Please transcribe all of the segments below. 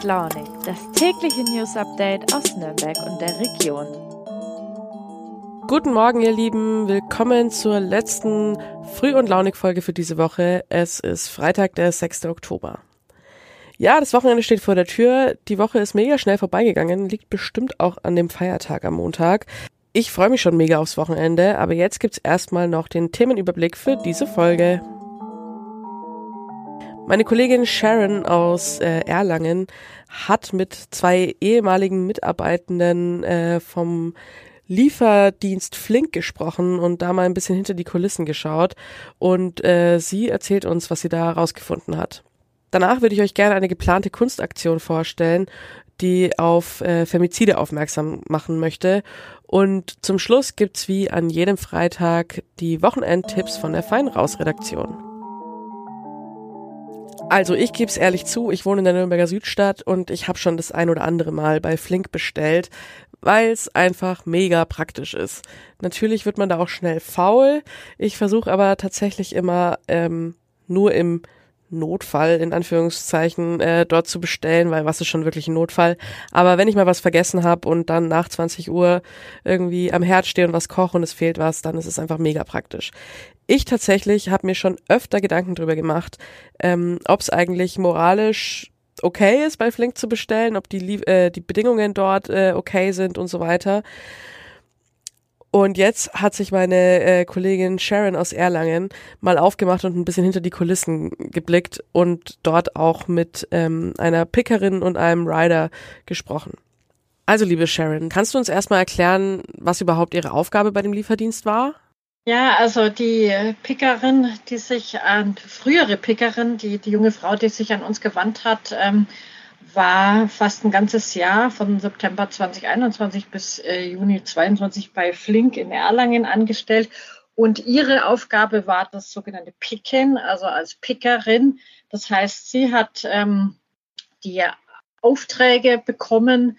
und Launig, das tägliche News Update aus Nürnberg und der Region. Guten Morgen, ihr Lieben. Willkommen zur letzten Früh- und Launig-Folge für diese Woche. Es ist Freitag, der 6. Oktober. Ja, das Wochenende steht vor der Tür. Die Woche ist mega schnell vorbeigegangen, liegt bestimmt auch an dem Feiertag am Montag. Ich freue mich schon mega aufs Wochenende, aber jetzt gibt's erstmal noch den Themenüberblick für diese Folge. Meine Kollegin Sharon aus äh, Erlangen hat mit zwei ehemaligen Mitarbeitenden äh, vom Lieferdienst Flink gesprochen und da mal ein bisschen hinter die Kulissen geschaut. Und äh, sie erzählt uns, was sie da herausgefunden hat. Danach würde ich euch gerne eine geplante Kunstaktion vorstellen, die auf äh, Femizide aufmerksam machen möchte. Und zum Schluss gibt's wie an jedem Freitag die Wochenendtipps von der Feinraus-Redaktion. Also ich gebe es ehrlich zu, ich wohne in der Nürnberger Südstadt und ich habe schon das ein oder andere Mal bei Flink bestellt, weil es einfach mega praktisch ist. Natürlich wird man da auch schnell faul. Ich versuche aber tatsächlich immer ähm, nur im Notfall in Anführungszeichen äh, dort zu bestellen, weil was ist schon wirklich ein Notfall. Aber wenn ich mal was vergessen habe und dann nach 20 Uhr irgendwie am Herd stehe und was koche und es fehlt was, dann ist es einfach mega praktisch. Ich tatsächlich habe mir schon öfter Gedanken drüber gemacht, ähm, ob es eigentlich moralisch okay ist, bei Flink zu bestellen, ob die, äh, die Bedingungen dort äh, okay sind und so weiter. Und jetzt hat sich meine äh, Kollegin Sharon aus Erlangen mal aufgemacht und ein bisschen hinter die Kulissen geblickt und dort auch mit ähm, einer Pickerin und einem Rider gesprochen. Also, liebe Sharon, kannst du uns erstmal erklären, was überhaupt Ihre Aufgabe bei dem Lieferdienst war? Ja, also die Pickerin, die sich an, frühere Pickerin, die, die junge Frau, die sich an uns gewandt hat, ähm, war fast ein ganzes Jahr von September 2021 bis äh, Juni 22 bei Flink in Erlangen angestellt. Und ihre Aufgabe war das sogenannte Picken, also als Pickerin. Das heißt, sie hat ähm, die Aufträge bekommen,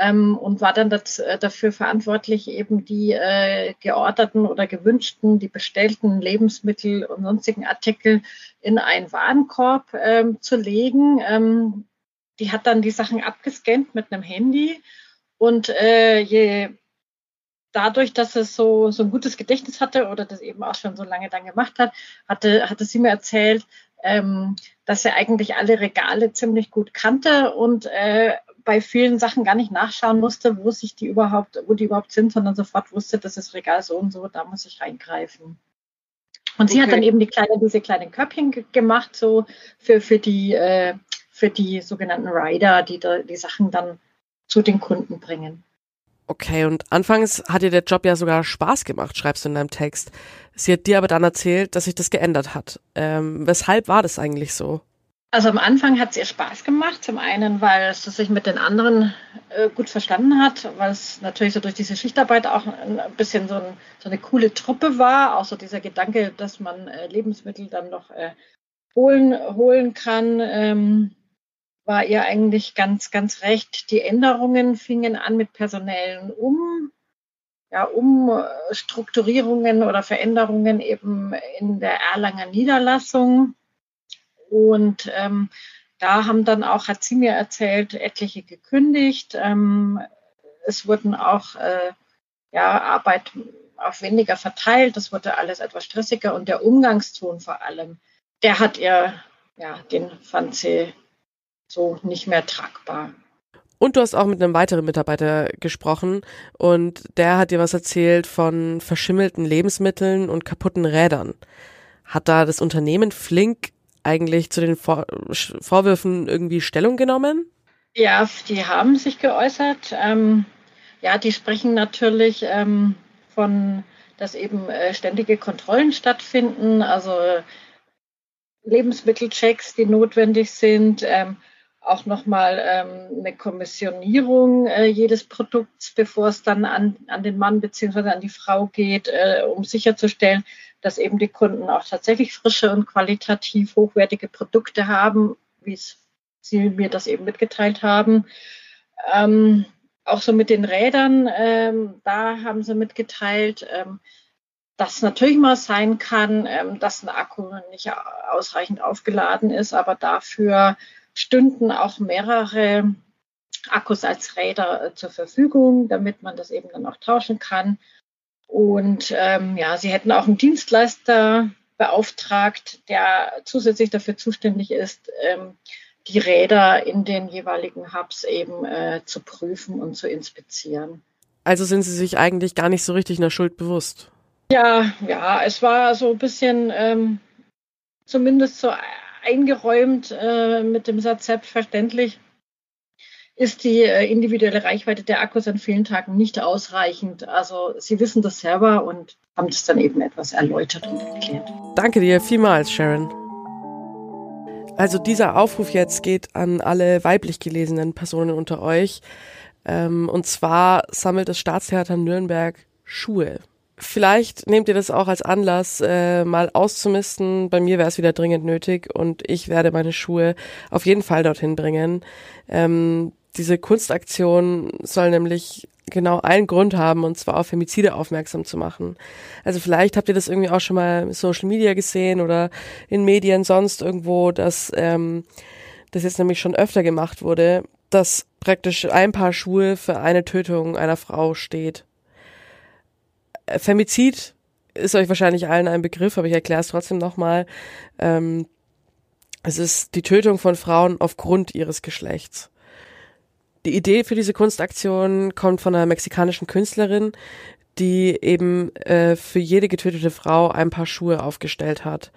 ähm, und war dann das, äh, dafür verantwortlich, eben die äh, georderten oder gewünschten, die bestellten Lebensmittel und sonstigen Artikel in einen Warenkorb ähm, zu legen. Ähm, die hat dann die Sachen abgescannt mit einem Handy und äh, je dadurch, dass es so, so ein gutes Gedächtnis hatte oder das eben auch schon so lange dann gemacht hat, hatte, hatte sie mir erzählt, ähm, dass er eigentlich alle Regale ziemlich gut kannte und äh, bei vielen Sachen gar nicht nachschauen musste, wo sich die überhaupt, wo die überhaupt sind, sondern sofort wusste, das ist Regal so und so, da muss ich reingreifen. Und okay. sie hat dann eben die kleine, diese kleinen Köpfchen gemacht, so für, für die, äh, für die sogenannten Rider, die da, die Sachen dann zu den Kunden bringen. Okay, und anfangs hat dir der Job ja sogar Spaß gemacht, schreibst du in deinem Text. Sie hat dir aber dann erzählt, dass sich das geändert hat. Ähm, weshalb war das eigentlich so? Also am Anfang hat es ihr Spaß gemacht. Zum einen, weil es sich mit den anderen äh, gut verstanden hat, weil es natürlich so durch diese Schichtarbeit auch ein bisschen so, ein, so, eine coole Truppe war. Auch so dieser Gedanke, dass man äh, Lebensmittel dann noch äh, holen, holen kann, ähm, war ihr eigentlich ganz, ganz recht. Die Änderungen fingen an mit personellen Um, ja, Umstrukturierungen oder Veränderungen eben in der Erlanger Niederlassung und ähm, da haben dann auch, hat sie mir erzählt, etliche gekündigt. Ähm, es wurden auch äh, ja, Arbeit auf weniger verteilt. Das wurde alles etwas stressiger und der Umgangston vor allem, der hat ihr, ja, den fand sie so nicht mehr tragbar. Und du hast auch mit einem weiteren Mitarbeiter gesprochen und der hat dir was erzählt von verschimmelten Lebensmitteln und kaputten Rädern. Hat da das Unternehmen Flink eigentlich zu den Vor Vorwürfen irgendwie Stellung genommen? Ja, die haben sich geäußert. Ähm, ja, die sprechen natürlich ähm, von, dass eben äh, ständige Kontrollen stattfinden, also Lebensmittelchecks, die notwendig sind, ähm, auch nochmal ähm, eine Kommissionierung äh, jedes Produkts, bevor es dann an, an den Mann beziehungsweise an die Frau geht, äh, um sicherzustellen, dass eben die Kunden auch tatsächlich frische und qualitativ hochwertige Produkte haben, wie sie mir das eben mitgeteilt haben. Ähm, auch so mit den Rädern, ähm, da haben sie mitgeteilt, ähm, dass natürlich mal sein kann, ähm, dass ein Akku nicht ausreichend aufgeladen ist, aber dafür stünden auch mehrere Akkus als Räder äh, zur Verfügung, damit man das eben dann auch tauschen kann. Und ähm, ja, sie hätten auch einen Dienstleister beauftragt, der zusätzlich dafür zuständig ist, ähm, die Räder in den jeweiligen Hubs eben äh, zu prüfen und zu inspizieren. Also sind Sie sich eigentlich gar nicht so richtig einer Schuld bewusst? Ja, ja, es war so ein bisschen ähm, zumindest so eingeräumt äh, mit dem Satz selbstverständlich ist die äh, individuelle Reichweite der Akkus an vielen Tagen nicht ausreichend. Also Sie wissen das selber und haben es dann eben etwas erläutert und erklärt. Danke dir vielmals, Sharon. Also dieser Aufruf jetzt geht an alle weiblich gelesenen Personen unter euch. Ähm, und zwar sammelt das Staatstheater Nürnberg Schuhe. Vielleicht nehmt ihr das auch als Anlass, äh, mal auszumisten. Bei mir wäre es wieder dringend nötig und ich werde meine Schuhe auf jeden Fall dorthin bringen. Ähm, diese Kunstaktion soll nämlich genau einen Grund haben, und zwar auf Femizide aufmerksam zu machen. Also vielleicht habt ihr das irgendwie auch schon mal in Social Media gesehen oder in Medien sonst irgendwo, dass ähm, das jetzt nämlich schon öfter gemacht wurde, dass praktisch ein Paar Schuhe für eine Tötung einer Frau steht. Äh, Femizid ist euch wahrscheinlich allen ein Begriff, aber ich erkläre es trotzdem nochmal. Ähm, es ist die Tötung von Frauen aufgrund ihres Geschlechts. Die Idee für diese Kunstaktion kommt von einer mexikanischen Künstlerin, die eben äh, für jede getötete Frau ein paar Schuhe aufgestellt hat.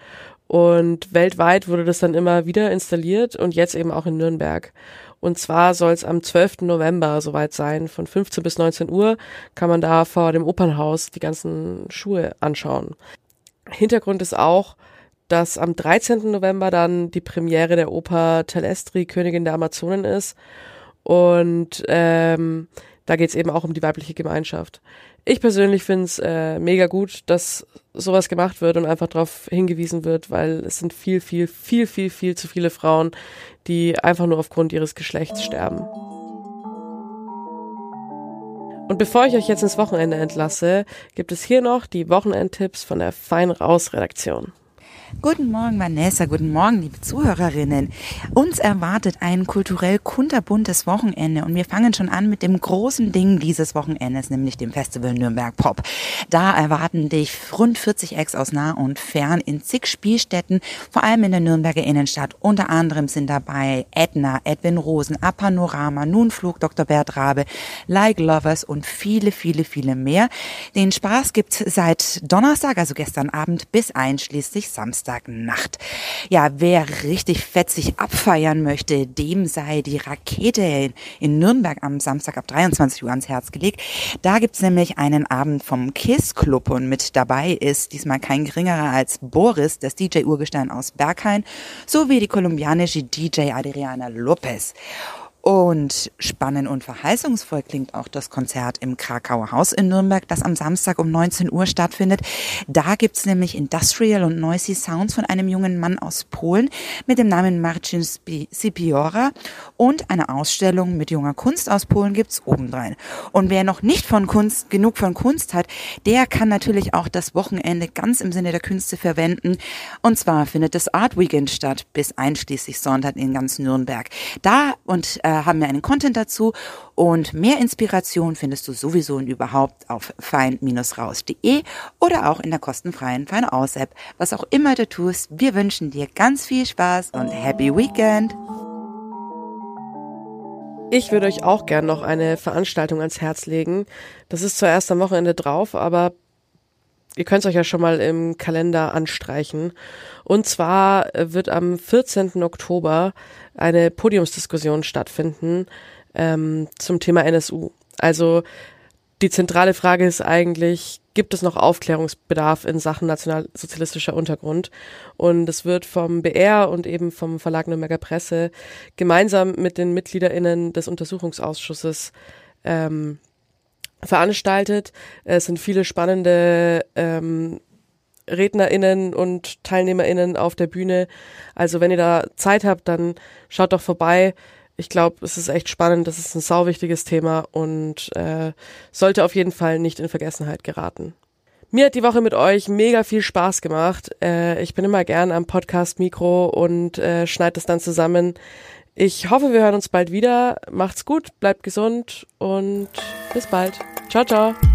Und weltweit wurde das dann immer wieder installiert und jetzt eben auch in Nürnberg. Und zwar soll es am 12. November soweit sein. Von 15 bis 19 Uhr kann man da vor dem Opernhaus die ganzen Schuhe anschauen. Hintergrund ist auch, dass am 13. November dann die Premiere der Oper Telestri, Königin der Amazonen ist und ähm, da geht's eben auch um die weibliche Gemeinschaft. Ich persönlich finde es äh, mega gut, dass sowas gemacht wird und einfach darauf hingewiesen wird, weil es sind viel, viel, viel, viel, viel zu viele Frauen, die einfach nur aufgrund ihres Geschlechts sterben. Und bevor ich euch jetzt ins Wochenende entlasse, gibt es hier noch die Wochenendtipps von der Fein Raus Redaktion. Guten Morgen, Vanessa. Guten Morgen, liebe Zuhörerinnen. Uns erwartet ein kulturell kunterbuntes Wochenende und wir fangen schon an mit dem großen Ding dieses Wochenendes, nämlich dem Festival Nürnberg Pop. Da erwarten dich rund 40 Acts aus nah und fern in zig Spielstätten, vor allem in der Nürnberger Innenstadt. Unter anderem sind dabei Edna, Edwin Rosen, Apanorama, Nunflug, Dr. Bert Rabe, Like Lovers und viele, viele, viele mehr. Den Spaß gibt's seit Donnerstag, also gestern Abend, bis einschließlich Samstag. Samstagnacht. Ja, wer richtig fetzig abfeiern möchte, dem sei die Rakete in Nürnberg am Samstag ab 23 Uhr ans Herz gelegt. Da gibt's nämlich einen Abend vom Kiss Club und mit dabei ist diesmal kein geringerer als Boris, das DJ-Urgestein aus Berghain, sowie die kolumbianische DJ Adriana Lopez. Und spannend und verheißungsvoll klingt auch das Konzert im Krakauer Haus in Nürnberg, das am Samstag um 19 Uhr stattfindet. Da gibt's nämlich Industrial und Noisy Sounds von einem jungen Mann aus Polen mit dem Namen Marcin Sipiora und eine Ausstellung mit junger Kunst aus Polen gibt's obendrein. Und wer noch nicht von Kunst, genug von Kunst hat, der kann natürlich auch das Wochenende ganz im Sinne der Künste verwenden. Und zwar findet das Art Weekend statt bis einschließlich Sonntag in ganz Nürnberg. Da und äh, haben wir einen Content dazu und mehr Inspiration findest du sowieso und überhaupt auf fein-raus.de oder auch in der kostenfreien Fein Aus App. Was auch immer du tust, wir wünschen dir ganz viel Spaß und Happy Weekend! Ich würde euch auch gern noch eine Veranstaltung ans Herz legen. Das ist zwar erst am Wochenende drauf, aber ihr könnt es euch ja schon mal im Kalender anstreichen. Und zwar wird am 14. Oktober eine Podiumsdiskussion stattfinden ähm, zum Thema NSU. Also die zentrale Frage ist eigentlich, gibt es noch Aufklärungsbedarf in Sachen nationalsozialistischer Untergrund? Und es wird vom BR und eben vom Verlag Nürnberger Presse gemeinsam mit den MitgliederInnen des Untersuchungsausschusses ähm, veranstaltet. Es sind viele spannende ähm, RednerInnen und TeilnehmerInnen auf der Bühne. Also wenn ihr da Zeit habt, dann schaut doch vorbei. Ich glaube, es ist echt spannend, das ist ein sauwichtiges Thema und äh, sollte auf jeden Fall nicht in Vergessenheit geraten. Mir hat die Woche mit euch mega viel Spaß gemacht. Äh, ich bin immer gern am Podcast-Mikro und äh, schneide das dann zusammen. Ich hoffe, wir hören uns bald wieder. Macht's gut, bleibt gesund und bis bald. Ciao, ciao.